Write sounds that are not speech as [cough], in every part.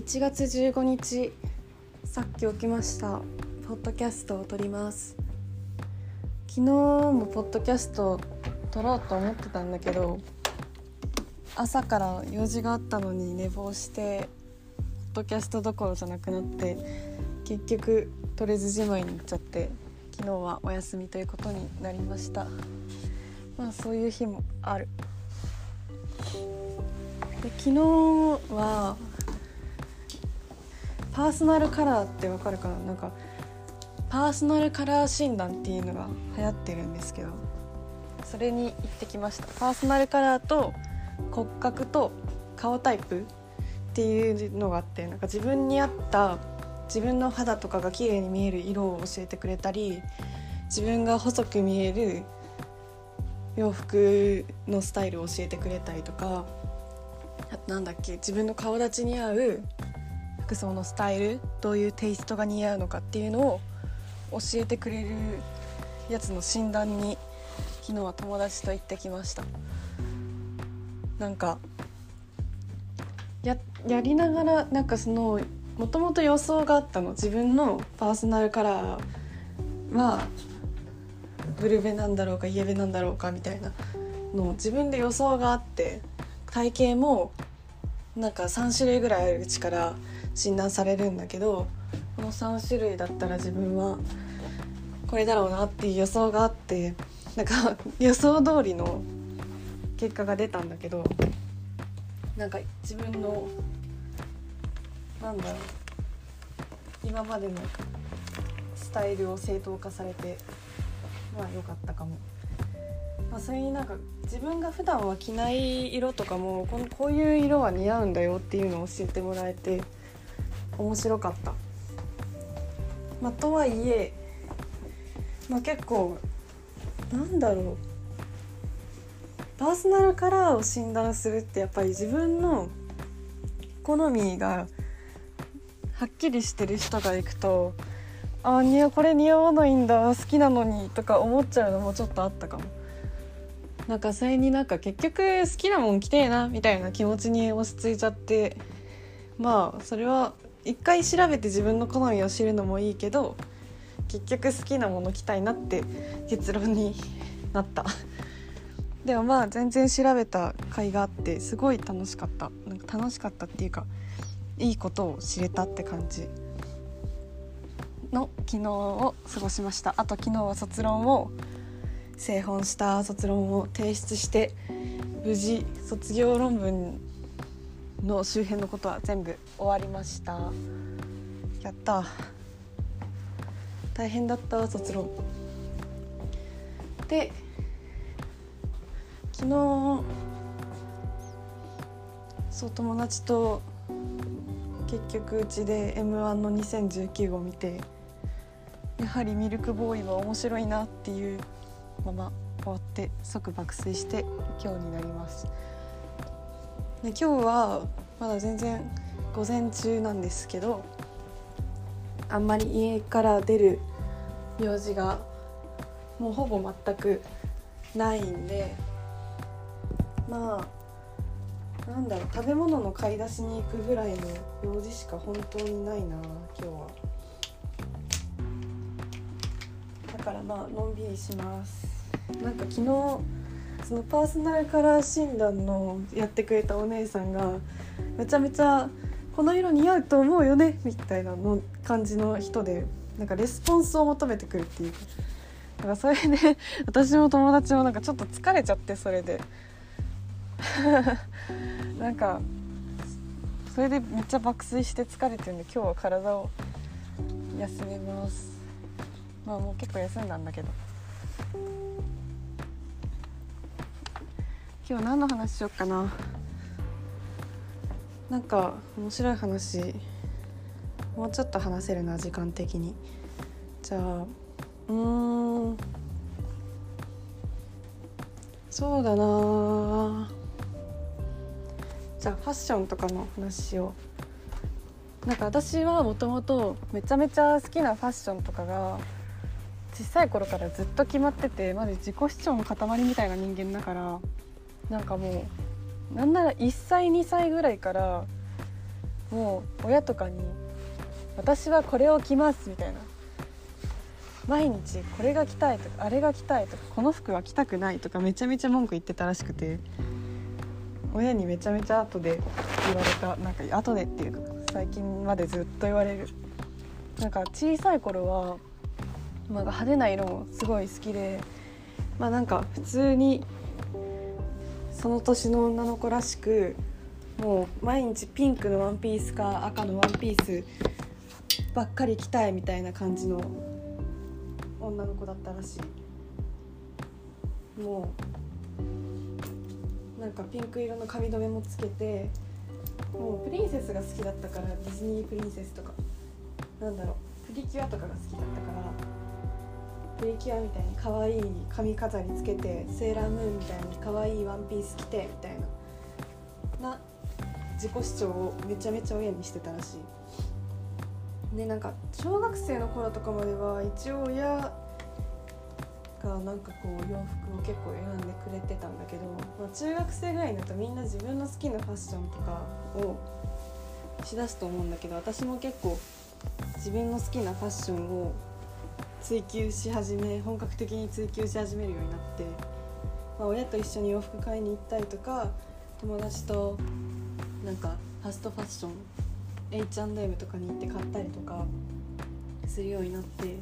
1月15日さっき起きました。ポッドキャストを撮ります。昨日もポッドキャスト撮ろうと思ってたんだけど朝から用事があったのに寝坊してポッドキャストどころじゃなくなって結局撮れずじまいに行っちゃって昨日はお休みということになりました。まあそういう日もある。で昨日はパーソナルカラーってわかるかな？なんかパーソナルカラー診断っていうのが流行ってるんですけどそれに行ってきました。パーソナルカラーと骨格と顔タイプっていうのがあってなんか自分に合った自分の肌とかが綺麗に見える色を教えてくれたり自分が細く見える洋服のスタイルを教えてくれたりとかあとなんだっけ自分の顔立ちに合う服装のスタイルどういうテイストが似合うのかっていうのを教えてくれるやつの診断に昨日は友達と行ってきました。なんかややりながらなんかそのもともと予想があったの。自分のパーソナルカラーはブルベなんだろうかイエベなんだろうかみたいなの自分で予想があって体型もなんか3種類ぐらいあるうちから診断されるんだけどこの3種類だったら自分はこれだろうなっていう予想があってなんか予想通りの結果が出たんだけどなんか自分のなんだろう今までのスタイルを正当化されてまあ良かったかも。まあ、それになんか自分が普段は着ない色とかもこのこういう色は似合うんだよっていうのを教えてもらえて面白かった。まあ、とはいえ、まあ、結構なんだろうパーソナルカラーを診断するってやっぱり自分の好みがはっきりしてる人が行くとああこれ似合わないんだ好きなのにとか思っちゃうのもちょっとあったかも。なんかそれになんか結局好きなもん着てえなみたいな気持ちに落ち着いちゃってまあそれは一回調べて自分の好みを知るのもいいけど結局好きなもの着たいなって結論になった。[laughs] でもまあ全然調べた甲斐があってすごい楽しかった。なんか楽しかったっていうかいいことを知れたって感じ。の昨日を過ごしました。あと昨日は卒論を製本した卒論を提出して無事卒業論文の周辺のことは全部終わりました。やった。大変だった卒論。で昨日そう友達と結局うちで m 1の2019を見てやはりミルクボーイは面白いなっていうまま終わって即爆睡して今日になります。で今日はまだ全然午前中なんですけどあんまり家から出る用事がもうほぼ全くないんでまあなんだろう食べ物の買い出しに行くぐらいの用事しか本当にないな今日は。だからまあのんびりします。なんか昨日そのパーソナルカラー診断のやってくれたお姉さんがめちゃめちゃ「この色似合うと思うよね」みたいなの感じの人でなんかレスポンスを求めてくるっていう。だからそれで私も友達もなんかちょっと疲れちゃってそれで。[laughs] なんかそれでめっちゃ爆睡して疲れてるんで今日は体を休めます。まあもう結構休んだんだけど。今日何の話しよっかな。なんか面白い話。もうちょっと話せるな時間的に。じゃあうん。そうだな。じゃあファッションとかの話をなんか私はもともとめちゃめちゃ好きなファッションとかが小さい頃からずっと決まっててまず自己主張の塊みたいな人間だからなんかもうなんなら1歳2歳ぐらいからもう親とかに「私はこれを着ます」みたいな。毎日これが着たいとかあれが着たいとかこの服は着たくないとかめちゃめちゃ文句言ってたらしくて親にめちゃめちゃ後で言われたなんか後でっていうか最近までずっと言われる。なんか小さい頃は、まあ、派手な色もすごい好きでまあなんか普通にその年の女の子らしくもう毎日ピンクのワンピースか赤のワンピースばっかり着たいみたいな感じの女の子だったらしい。もうなんかピンク色の髪留めもつけてもうプリンセスが好きだったからディズニープリンセスとかなんだろうプリキュアとかが好きだったからプリキュアみたいに可愛い髪飾りつけてセーラームーンみたいに可愛いワンピース着てみたいなな自己主張をめちゃめちゃ親にしてたらしい。でなんか小学生の頃とかまでは一応親がなんかこう洋服を結構選んでくれてたんだけど、まあ、中学生ぐらいになるとみんな自分の好きなファッションとかをしだすと思うんだけど私も結構自分の好きなファッションを追求し始め本格的に追求し始めるようになって、まあ、親と一緒に洋服買いに行ったりとか友達となんかファストファッション H&M とかに行って買ったりとかするようになって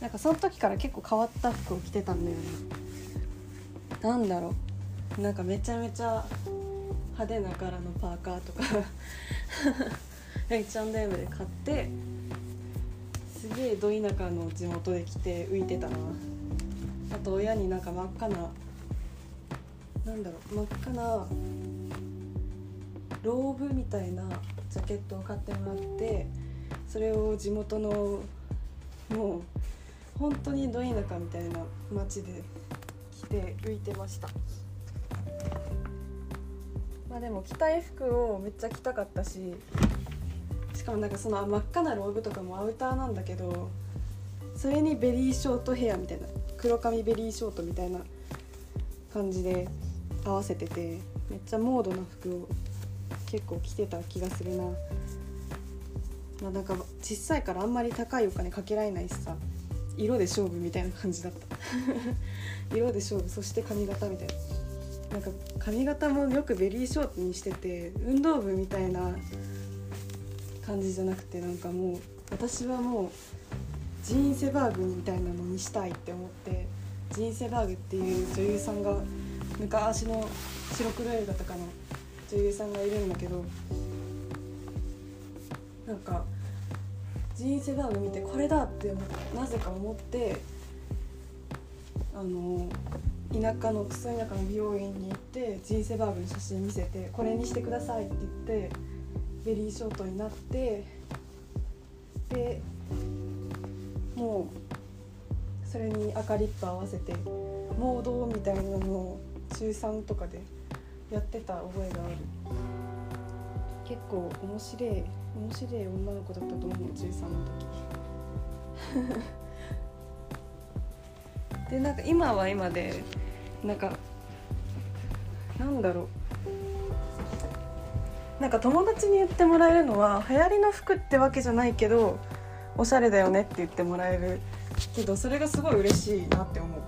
なんかその時から結構変わった服を着てたんだよね。なんだろう。なんかめちゃめちゃ派手な柄のパーカーとか [laughs] H&M で買ってげえど田舎の地元で着て浮いてたなあと親になんか真っ赤ななんだろう真っ赤なローブみたいなジャケットを買ってもらってそれを地元のもう本当にど田舎みたいな街で着て浮いてました。まあでも着たい服をめっちゃ着たかったししかもなんかその真っ赤なローブとかもアウターなんだけどそれにベリーショートヘアみたいな黒髪ベリーショートみたいな感じで合わせててめっちゃモードな服を結構着てた気がするな。まあなんか小さいからあんまり高いお金かけられないしさ色で勝負みたいな感じだった。[laughs] 色で勝負そして髪型みたいな。なんか髪型もよくベリーショートにしてて運動部みたいな感じじゃなくてなんかもう私はもうジーン・セバーグみたいなのにしたいって思ってジーン・セバーグっていう女優さんが昔の白黒映画とかの女優さんがいるんだけどなんかジーン・セバーグ見てこれだってなぜか思ってあの田舎のクソ田舎の美容院に行ってジーン・セバーグの写真見せてこれにしてくださいって言ってベリーショートになってでもうそれに赤リップ合わせてモードみたいなのを中3とかでやってた覚えがある。結構面白い面白い女の子だったと思う中3の時。[laughs] でなんか今は今でなんかなんだろう。なんか友達に言ってもらえるのは流行りの服ってわけじゃないけどおしゃれだよねって言ってもらえる。けどそれがすごい嬉しいなって思う。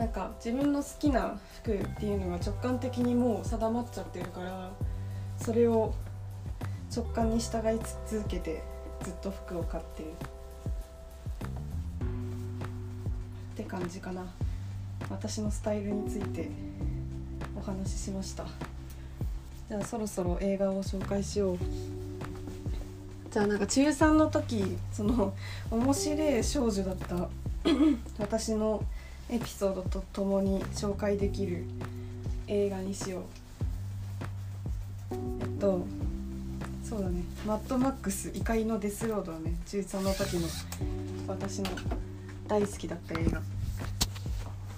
なんか自分の好きな服っていうのが直感的にもう定まっちゃってるからそれを直感に従い続けてずっと服を買ってる。って感じかな。私のスタイルについてお話ししました。じゃあそろそろ映画を紹介しよう。じゃあなんか中3の時その [laughs] 面白い少女だった [coughs] 私のエピソードとともに紹介できる映画にしよう。えっとそうだね「マッドマックス怒りのデスロード」はね中3の時の私の大好きだった映画。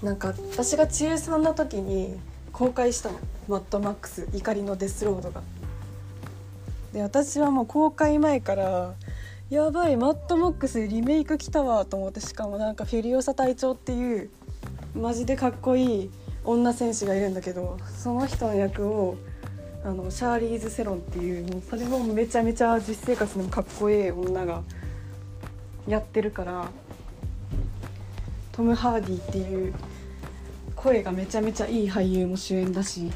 なんか私が中3の時に公開したの「マッドマックス怒りのデスロードが」で私はもう公開前からやばいマッドマックスリメイク来たわと思ってしかもなんかフュリオサ隊長っていうマジでかっこいい女戦士がいるんだけどその人の役をあのシャーリーズ・セロンっていうもうそれもめちゃめちゃ実生活でもかっこいい女がやってるからトム・ハーディっていう声がめちゃめちゃいい俳優も主演だし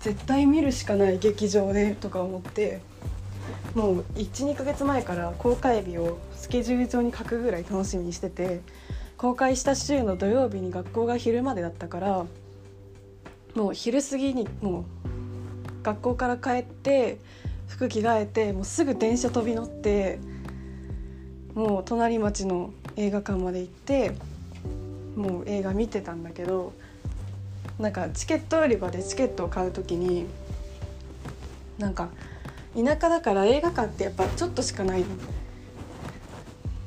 絶対見るしかない劇場でとか思ってもう12ヶ月前から公開日をスケジュール帳に書くぐらい楽しみにしてて公開した週の土曜日に学校が昼までだったからもう昼過ぎにもう学校から帰って服着替えてもうすぐ電車飛び乗ってもう隣町の映画館まで行ってもう映画見てたんだけどなんかチケット売り場でチケットを買う時になんか田舎だから映画館ってやっぱちょっとしかない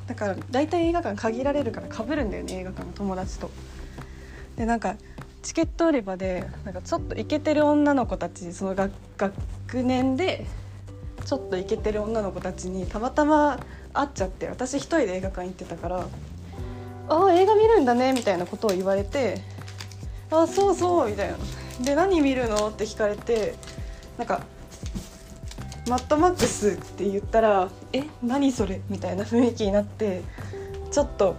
だから大体映画館限られるからかぶるんだよね映画館の友達と。でなんかチケット売り場でなんかちょっとイケてる女の子たちその学学年でちょっとイケてる女の子たちにたまたま会っちゃって私一人で映画館行ってたから「ああ映画見るんだね」みたいなことを言われて「あそうそう」みたいな「で何見るの?」って聞かれてなんか「マッドマックス」って言ったら「え何それ?」みたいな雰囲気になってちょっと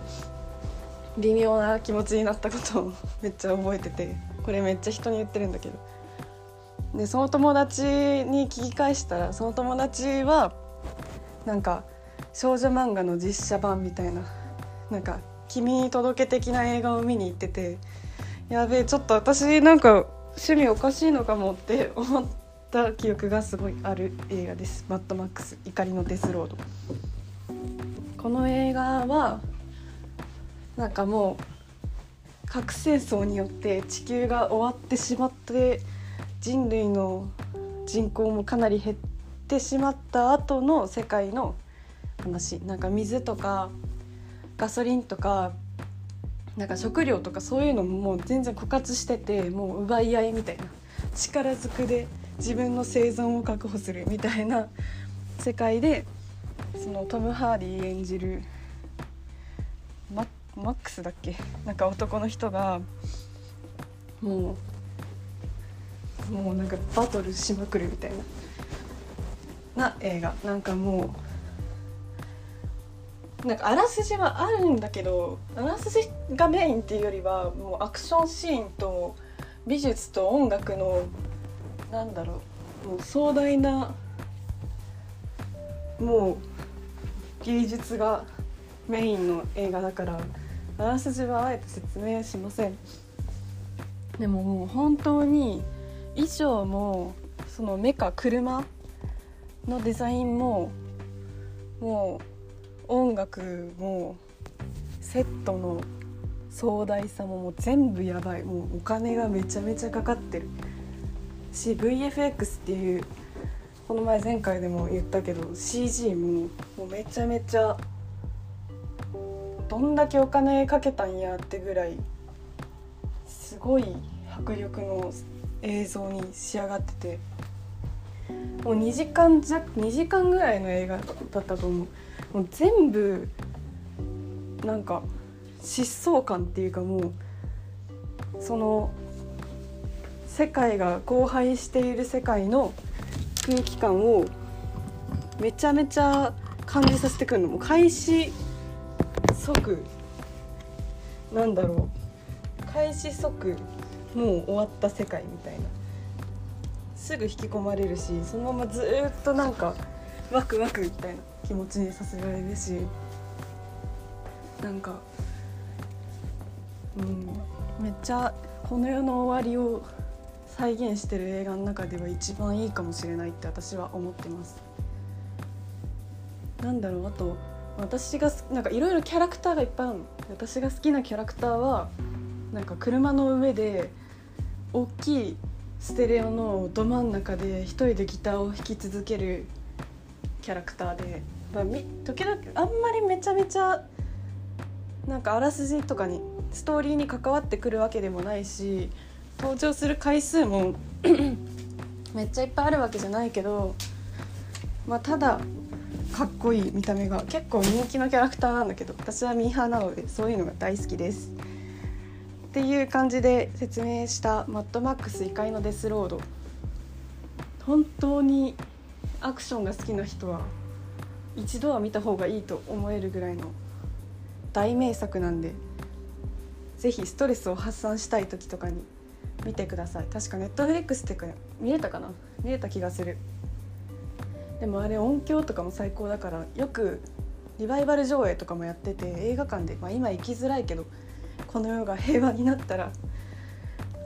微妙な気持ちになったことを [laughs] めっちゃ覚えててこれめっちゃ人に言ってるんだけどでその友達に聞き返したらその友達はなんか少女漫画の実写版みたいななんか「君に届け」的な映画を見に行っててやべえちょっと私なんか趣味おかしいのかもって思った記憶がすごいある映画です「マッドマックス怒りのデスロード」この映画はなんかもう核戦争によって地球が終わってしまって人類の人口もかなり減ってしまった後の世界の話。なんか水とかガソリンとかなんか食料とかそういうのももう全然枯渇しててもう奪い合いみたいな。力ずくで自分の生存を確保するみたいな世界でそのトム・ハーディ演じるママックスだっけ？なんか男の人がもうもうなんかバトルしまくるみたいな。な映画。なんかもうなんかあらすじはあるんだけどあらすじがメインっていうよりはもうアクションシーンと美術と音楽のなんだろうもう壮大なもう芸術がメインの映画だからあらすじはあえて説明しません。でももう本当に衣装もそのメカ車のデザインももう音楽もセットの壮大さももう全部やばい。もうお金がめちゃめちゃかかってる。し VFX っていうこの前前回でも言ったけど CG ももうめちゃめちゃどんだけお金かけたんやってぐらいすごい迫力の映像に仕上がってて。もう2時間弱2時間ぐらいの映画だったと思う。もう全部なんか疾走感っていうかもうその世界が荒廃している世界の空気感をめちゃめちゃ感じさせてくるのも開始即なんだろう開始即もう終わった世界みたいな。すぐ引き込まれるしそのままずっとなんかワクワクみたいな。気持ちにさせられるしなんかうんめっちゃこの世の終わりを再現してる映画の中では一番いいかもしれないって私は思ってます。なんだろうあと私がなんかいろいろキャラクターがいっぱいあるの。私が好きなキャラクターはなんか車の上で大きいステレオのど真ん中で一人でギターを弾き続けるキャラクターで、まあ、み時々あんまりめちゃめちゃなんかあらすじとかにストーリーに関わってくるわけでもないし登場する回数も [coughs] めっちゃいっぱいあるわけじゃないけど、まあ、ただかっこいい見た目が結構人気のキャラクターなんだけど私はミーハーなのでそういうのが大好きです。っていう感じで説明した「マッドマックス怒りのデスロード」本当にアクションが好きな人は一度は見た方がいいと思えるぐらいの大名作なんでぜひストレスを発散したい時とかに見てください。確かネットフリックスってか見れたかな？見れた気がする。でもあれ音響とかも最高だからよくリバイバル上映とかもやってて映画館で、まあ、今行きづらいけどこの世が平和になったら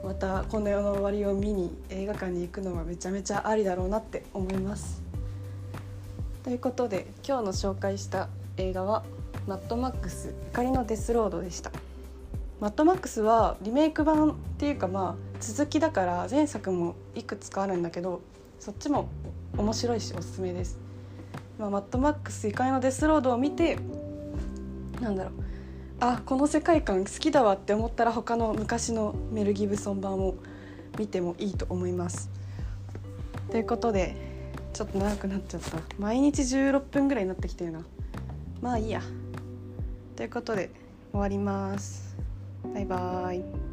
またこの世の終わりを見に映画館に行くのはめちゃめちゃありだろうなって思います。ということで今日の紹介した映画は「マッドマックス怒りのデスロード」でした。マッドマックスはリメイク版っていうかまあ続きだから前作もいくつかあるんだけどそっちも面白いしおすすめです、まあ、マッドマックス怒りのデスロードを見てなんだろう。あこの世界観好きだわって思ったら他の昔のメル・ギブソン版を見てもいいと思います。ということでちょっと長くなっちゃった。毎日16分ぐらいになってきてるな。まあいいや。ということで終わります。バイバーイ。